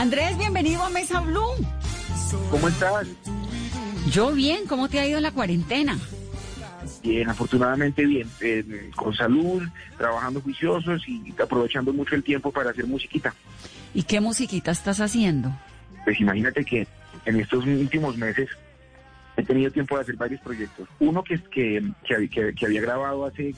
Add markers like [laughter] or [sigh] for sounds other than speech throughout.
Andrés, bienvenido a Mesa Blue. ¿Cómo estás? Yo bien, ¿cómo te ha ido la cuarentena? Bien, afortunadamente bien, eh, con salud, trabajando juiciosos y aprovechando mucho el tiempo para hacer musiquita. ¿Y qué musiquita estás haciendo? Pues imagínate que en estos últimos meses he tenido tiempo de hacer varios proyectos. Uno que, que, que, que había grabado hace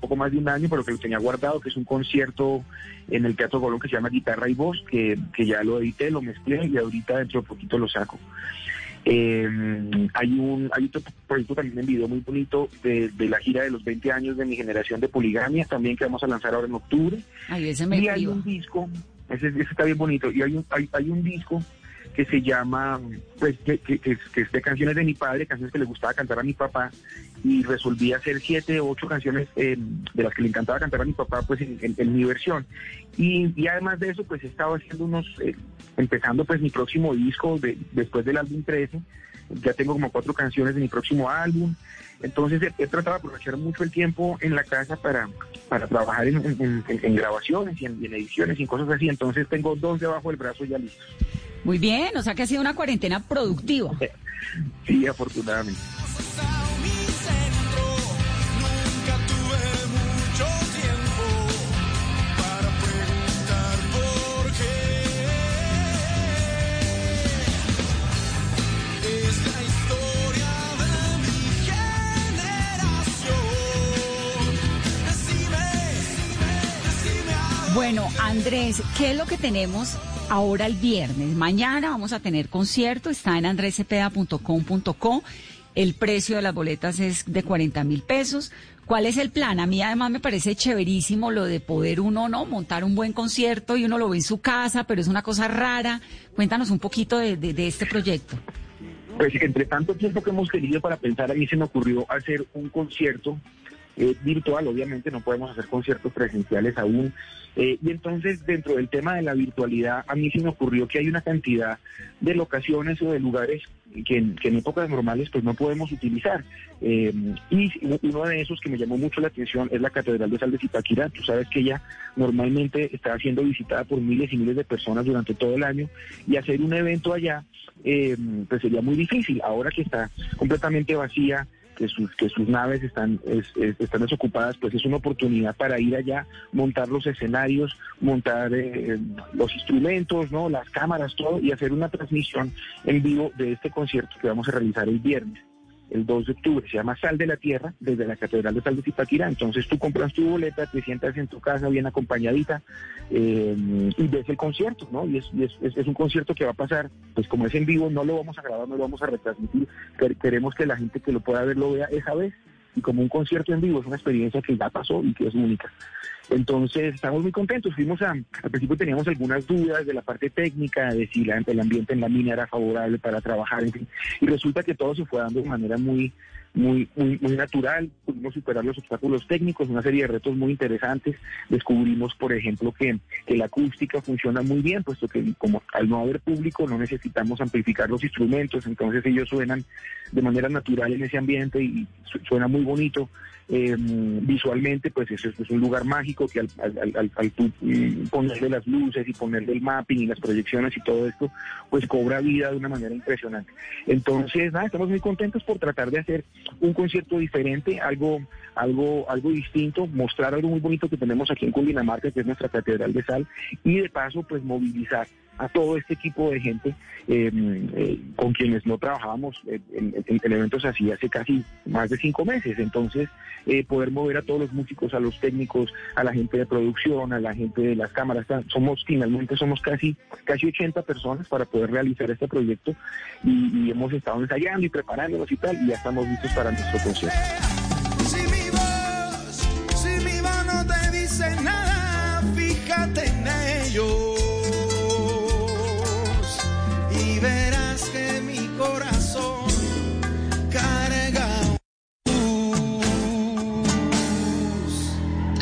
poco más de un año, pero que lo tenía guardado, que es un concierto en el Teatro Colón que se llama Guitarra y Voz, que, que ya lo edité, lo mezclé y ahorita dentro de poquito lo saco. Eh, hay un hay otro proyecto también en video muy bonito de, la gira de los 20 años de mi generación de poligamia, también que vamos a lanzar ahora en octubre. y hay un disco, ese, ese, está bien bonito, y hay un, hay, hay un disco que se llama, pues, que, que, que, es de canciones de mi padre, canciones que le gustaba cantar a mi papá, y resolví hacer siete ocho canciones eh, de las que le encantaba cantar a mi papá, pues en, mi versión. Y, y, además de eso, pues he estado haciendo unos, eh, empezando pues mi próximo disco de, después del álbum 13, ya tengo como cuatro canciones de mi próximo álbum. Entonces he, tratado de aprovechar mucho el tiempo en la casa para, para trabajar en, en grabaciones y en, ediciones y cosas así. Entonces tengo dos debajo del brazo ya listos. Muy bien, o sea que ha sido una cuarentena productiva. Sí, afortunadamente. Bueno, Andrés, ¿qué es lo que tenemos ahora el viernes. Mañana vamos a tener concierto, está en andresepeda.com.co. El precio de las boletas es de 40 mil pesos. ¿Cuál es el plan? A mí además me parece chéverísimo lo de poder uno, ¿no? Montar un buen concierto y uno lo ve en su casa, pero es una cosa rara. Cuéntanos un poquito de, este proyecto. Pues entre tanto tiempo que hemos querido para pensar, a mí se me ocurrió hacer un concierto eh, virtual, obviamente no podemos hacer conciertos presenciales aún. Eh, y entonces dentro del tema de la virtualidad, a mí se me ocurrió que hay una cantidad de locaciones o de lugares que, en épocas normales pues no podemos utilizar. Eh, y uno de esos que me llamó mucho la atención es la Catedral de Sal de Zipaquirá. Tú sabes que ella normalmente está siendo visitada por miles y miles de personas durante todo el año y hacer un evento allá pues sería muy difícil. Ahora que está completamente vacía, que sus, que sus naves están, están desocupadas, pues es una oportunidad para ir allá, montar los escenarios, montar eh, los instrumentos, ¿no? las cámaras, todo, y hacer una transmisión en vivo de este concierto que vamos a realizar el viernes el 2 de octubre, se llama Sal de la Tierra, desde la Catedral de Sal de Zipaquirá. Entonces tú compras tu boleta, te sientas en tu casa bien acompañadita eh, y ves el concierto, ¿no? Y, es, es, un concierto que va a pasar, pues como es en vivo, no lo vamos a grabar, no lo vamos a retransmitir. Queremos que la gente que lo pueda ver lo vea esa vez y como un concierto en vivo es una experiencia que ya pasó y que es única. Entonces, estamos muy contentos. Fuimos a, al principio teníamos algunas dudas de la parte técnica, de si la, el ambiente en la mina era favorable para trabajar, en fin. Y resulta que todo se fue dando de manera muy, muy, muy, muy natural, pudimos superar los obstáculos técnicos, una serie de retos muy interesantes. Descubrimos, por ejemplo, que, que la acústica funciona muy bien, puesto que como al no haber público no necesitamos amplificar los instrumentos, entonces ellos suenan de manera natural en ese ambiente y suena muy bonito. Eh, visualmente, pues eso es un lugar mágico que al, al, al, mm, ponerle las luces y ponerle el mapping y las proyecciones y todo esto, pues cobra vida de una manera impresionante. Entonces, nada, estamos muy contentos por tratar de hacer un concierto diferente, algo, algo, algo distinto, mostrar algo muy bonito que tenemos aquí en Cundinamarca, que es nuestra Catedral de Sal, y de paso, pues movilizar a todo este equipo de gente em, eh, con quienes no trabajábamos en, eventos así hace casi más de cinco meses. Entonces, eh, poder mover a todos los músicos, a los técnicos, a la gente de producción, a la gente de las cámaras, somos finalmente somos casi casi 80 personas para poder realizar este proyecto y, y hemos estado ensayando y preparándonos y tal y ya estamos listos para nuestro concierto.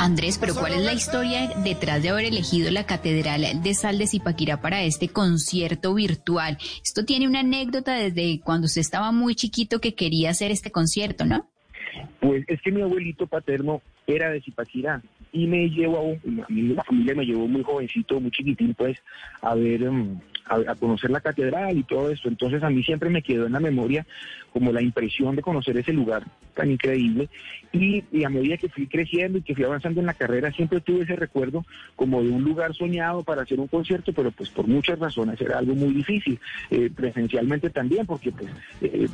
Andrés, pero ¿cuál es la historia detrás de haber elegido la Catedral de Sal de Zipaquirá para este concierto virtual? Esto tiene una anécdota desde cuando usted estaba muy chiquito que quería hacer este concierto, ¿no? Pues es que mi abuelito paterno era de Zipaquirá y me llevó, a la familia me llevó muy jovencito, muy chiquitín, pues, a ver, em, a, conocer la catedral y todo esto. Entonces a mí siempre me quedó en la memoria como la impresión de conocer ese lugar tan increíble. Y, a medida que fui creciendo y que fui avanzando en la carrera, siempre tuve ese recuerdo como de un lugar soñado para hacer un concierto, pero pues por muchas razones era algo muy difícil. Eh, presencialmente también, porque pues eh,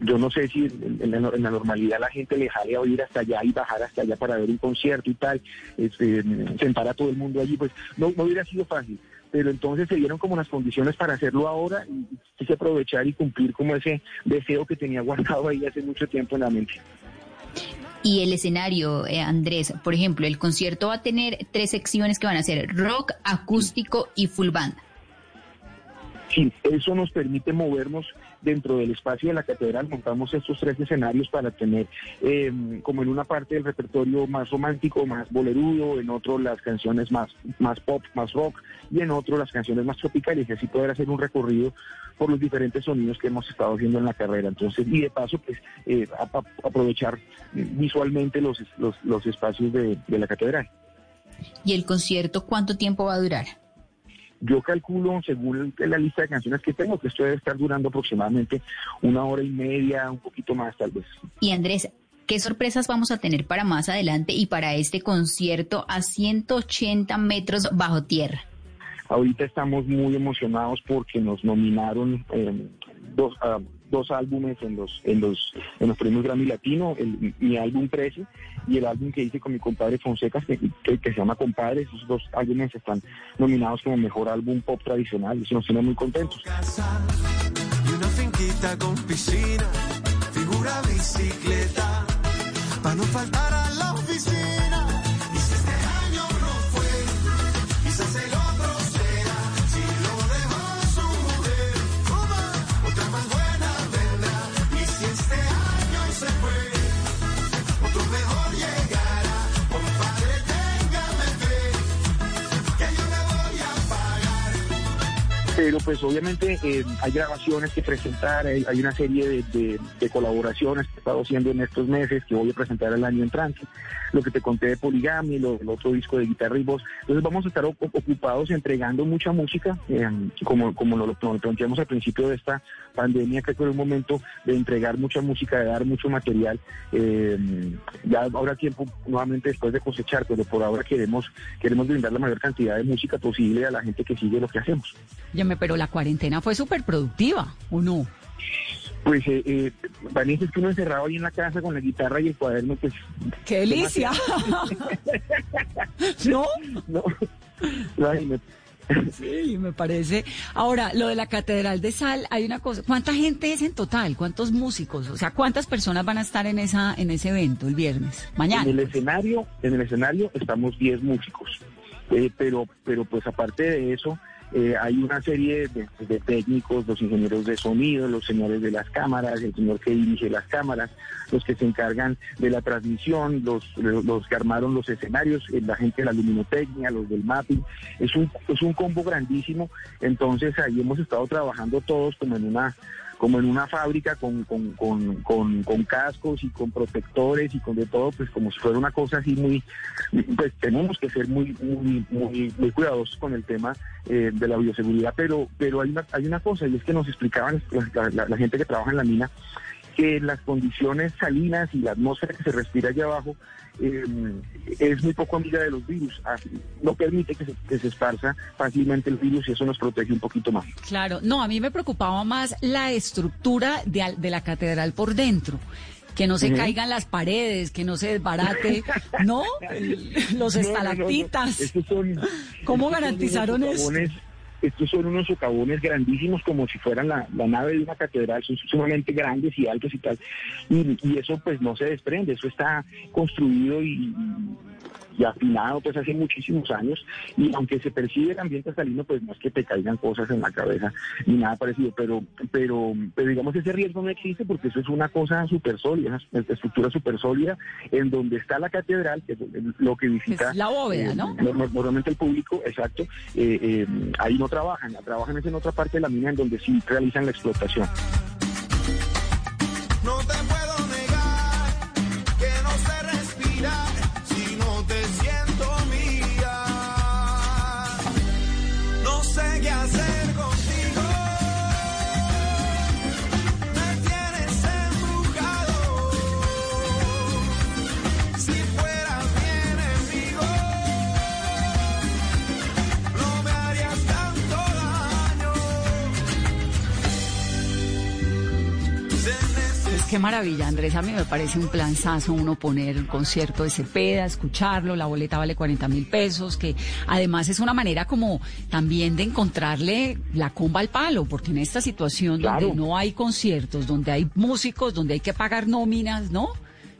yo no sé si en, la, normalidad la gente le jale a ir hasta allá y bajar hasta allá para ver un concierto y tal, este, sentar a todo el mundo allí, pues no, no hubiera sido fácil pero entonces se dieron como las condiciones para hacerlo ahora y quise aprovechar y cumplir como ese deseo que tenía guardado ahí hace mucho tiempo en la mente. Y el escenario, eh, Andrés, por ejemplo, el concierto va a tener tres secciones que van a ser rock, acústico y full band. Sí, eso nos permite movernos dentro del espacio de la catedral. Montamos estos tres escenarios para tener em, como en una parte del repertorio más romántico, más bolerudo, en otro las canciones más, más pop, más rock y en otro las canciones más tropicales y así poder hacer un recorrido por los diferentes sonidos que hemos estado haciendo en la carrera. Entonces, y de paso, pues eh, aprovechar visualmente los, los, espacios de la catedral. ¿Y el concierto cuánto tiempo va a durar? Yo calculo, según la lista de canciones que tengo, que esto debe estar durando aproximadamente una hora y media, un poquito más tal vez. Y Andrés, ¿qué sorpresas vamos a tener para más adelante y para este concierto a 180 metros bajo tierra? Ahorita estamos muy emocionados porque nos nominaron eh, dos, uh, dos álbumes en los en los en los premios Grammy Latino, el, mi álbum Precio y el álbum que hice con mi compadre Fonseca que, que, se llama Compadre, esos dos álbumes están nominados como mejor álbum pop tradicional eso nos tiene muy contentos. Y una finquita con piscina, figura bicicleta, para no faltar a la oficina. Pero pues obviamente eh, hay grabaciones que presentar, hay, una serie de, colaboraciones que he estado haciendo en estos meses que voy a presentar el año entrante, lo que te conté de Poligami, lo, el otro disco de guitarra y voz, entonces vamos a estar ocupados entregando mucha música, eh, como, como lo, planteamos al principio de esta pandemia, que fue un momento de entregar mucha música, de dar mucho material, eh, ya habrá tiempo nuevamente después de cosechar, pero por ahora queremos, queremos brindar la mayor cantidad de música posible a la gente que sigue lo que hacemos pero la cuarentena fue súper productiva, ¿o no? Pues, eh, eh, Vanessa, es que uno encerrado ahí en la casa con la guitarra y el cuaderno, pues... ¡Qué delicia! [laughs] [laughs] ¿No? No, Sí, me parece. Ahora, lo de la Catedral de Sal, hay una cosa. ¿Cuánta gente es en total? ¿Cuántos músicos? O sea, ¿cuántas personas van a estar en esa en ese evento el viernes? Mañana. En el escenario, en el escenario estamos 10 músicos. Eh, pero, pero pues aparte de eso, eh, hay una serie de, técnicos, los ingenieros de sonido, los señores de las cámaras, el señor que dirige las cámaras, los que se encargan de la transmisión, los, los que armaron los escenarios, eh, la gente de la luminotecnia, los del mapping. Es un, es un combo grandísimo. Entonces ahí hemos estado trabajando todos como en una como en una fábrica con, con, con, con, cascos y con protectores y con de todo, pues como si fuera una cosa así muy, pues tenemos que ser muy, muy, muy, cuidadosos con el tema eh, de la bioseguridad, pero, pero hay una, hay una cosa y es que nos explicaban la gente que trabaja en la mina que las condiciones salinas y la atmósfera que se respira allá abajo em, es muy poco amiga de los virus. Ah, no permite que se, esparza fácilmente el virus y eso nos protege un poquito más. Claro, no, a mí me preocupaba más la estructura de, la catedral por dentro que no se caigan las paredes, que no se desbarate, ¿no? los estalactitas. ¿Cómo garantizaron eso? Estos son unos socavones grandísimos como si fueran la, nave de una catedral, son sumamente grandes y altos y tal. Y, y, eso pues no se desprende, eso está construido y, y afinado pues hace muchísimos años y aunque se percibe el ambiente salino pues no es que te caigan cosas en la cabeza ni nada parecido pero pero pero digamos ese riesgo no existe porque eso es una cosa súper sólida una estructura súper sólida en donde está la catedral que es lo que visita la bóveda ¿no? Eh, normalmente el público exacto eh, eh, ahí no trabajan trabajan es en otra parte de la mina en donde sí realizan la explotación maravilla, Andrés. A mí me parece un planzazo uno poner el concierto de Cepeda, escucharlo. La boleta vale 40 mil pesos, que además es una manera como también de encontrarle la comba al palo, porque en esta situación donde no hay conciertos, donde hay músicos, donde hay que pagar nóminas, ¿no?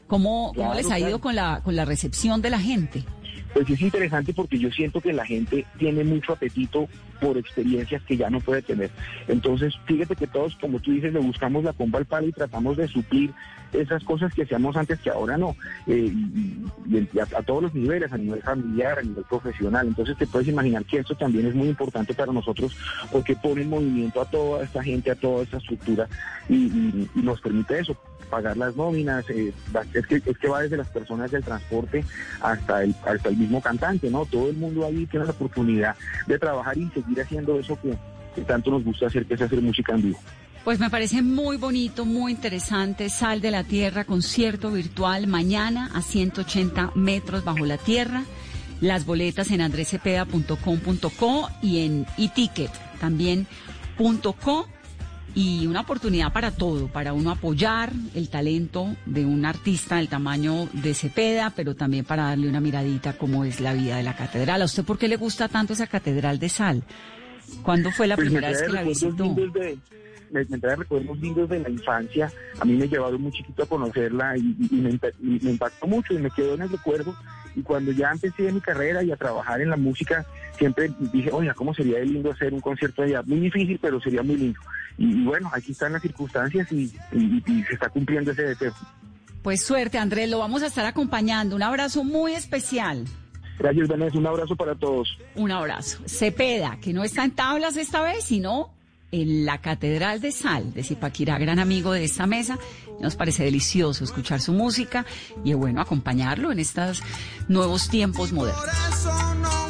¿Cómo, cómo les ha ido con la, con la recepción de la gente? Pues es interesante porque yo siento que la gente tiene mucho apetito por experiencias que ya no puede tener. Entonces, fíjate que todos, como tú dices, le buscamos la comba al palo y tratamos de suplir esas cosas que hacíamos antes que ahora no, eh, y, a, todos los niveles, a nivel familiar, a nivel profesional. Entonces te puedes imaginar que esto también es muy importante para nosotros porque pone en movimiento a toda esta gente, a toda esta estructura y, nos permite eso, pagar las nóminas, eh, es, que, es que va desde las personas del transporte hasta el, hasta el mismo cantante, ¿no? Todo el mundo ahí tiene la oportunidad de trabajar y seguir haciendo eso que, que tanto nos gusta hacer, que es hacer música en vivo. Pues me parece muy bonito, muy interesante. Sal de la Tierra, concierto virtual mañana a 180 metros bajo la tierra. Las boletas en andrecepeda.com.co y en eticket también.co. Y una oportunidad para todo, para uno apoyar el talento de un artista del tamaño de Cepeda, pero también para darle una miradita cómo es la vida de la catedral. ¿A usted por qué le gusta tanto esa catedral de sal? ¿Cuándo fue la pues primera vez que la visitó? Me, me, trae recuerdos lindos de la infancia. A mí me llevaron muy chiquito a conocerla y, me, impactó mucho y me quedó en el recuerdo. Y cuando ya empecé mi carrera y a trabajar en la música, siempre dije, oiga, ¿cómo sería lindo hacer un concierto allá? Muy difícil, pero sería muy lindo. Y, bueno, aquí están las circunstancias y, se está cumpliendo ese deseo. Pues suerte, Andrés, lo vamos a estar acompañando. Un abrazo muy especial. Gracias, Vanessa. Un abrazo para todos. Un abrazo. Cepeda, que no está en tablas esta vez, sino en la Catedral de Sal de Zipaquirá, gran amigo de esta mesa. Nos parece delicioso escuchar su música y bueno, acompañarlo en estos nuevos tiempos modernos.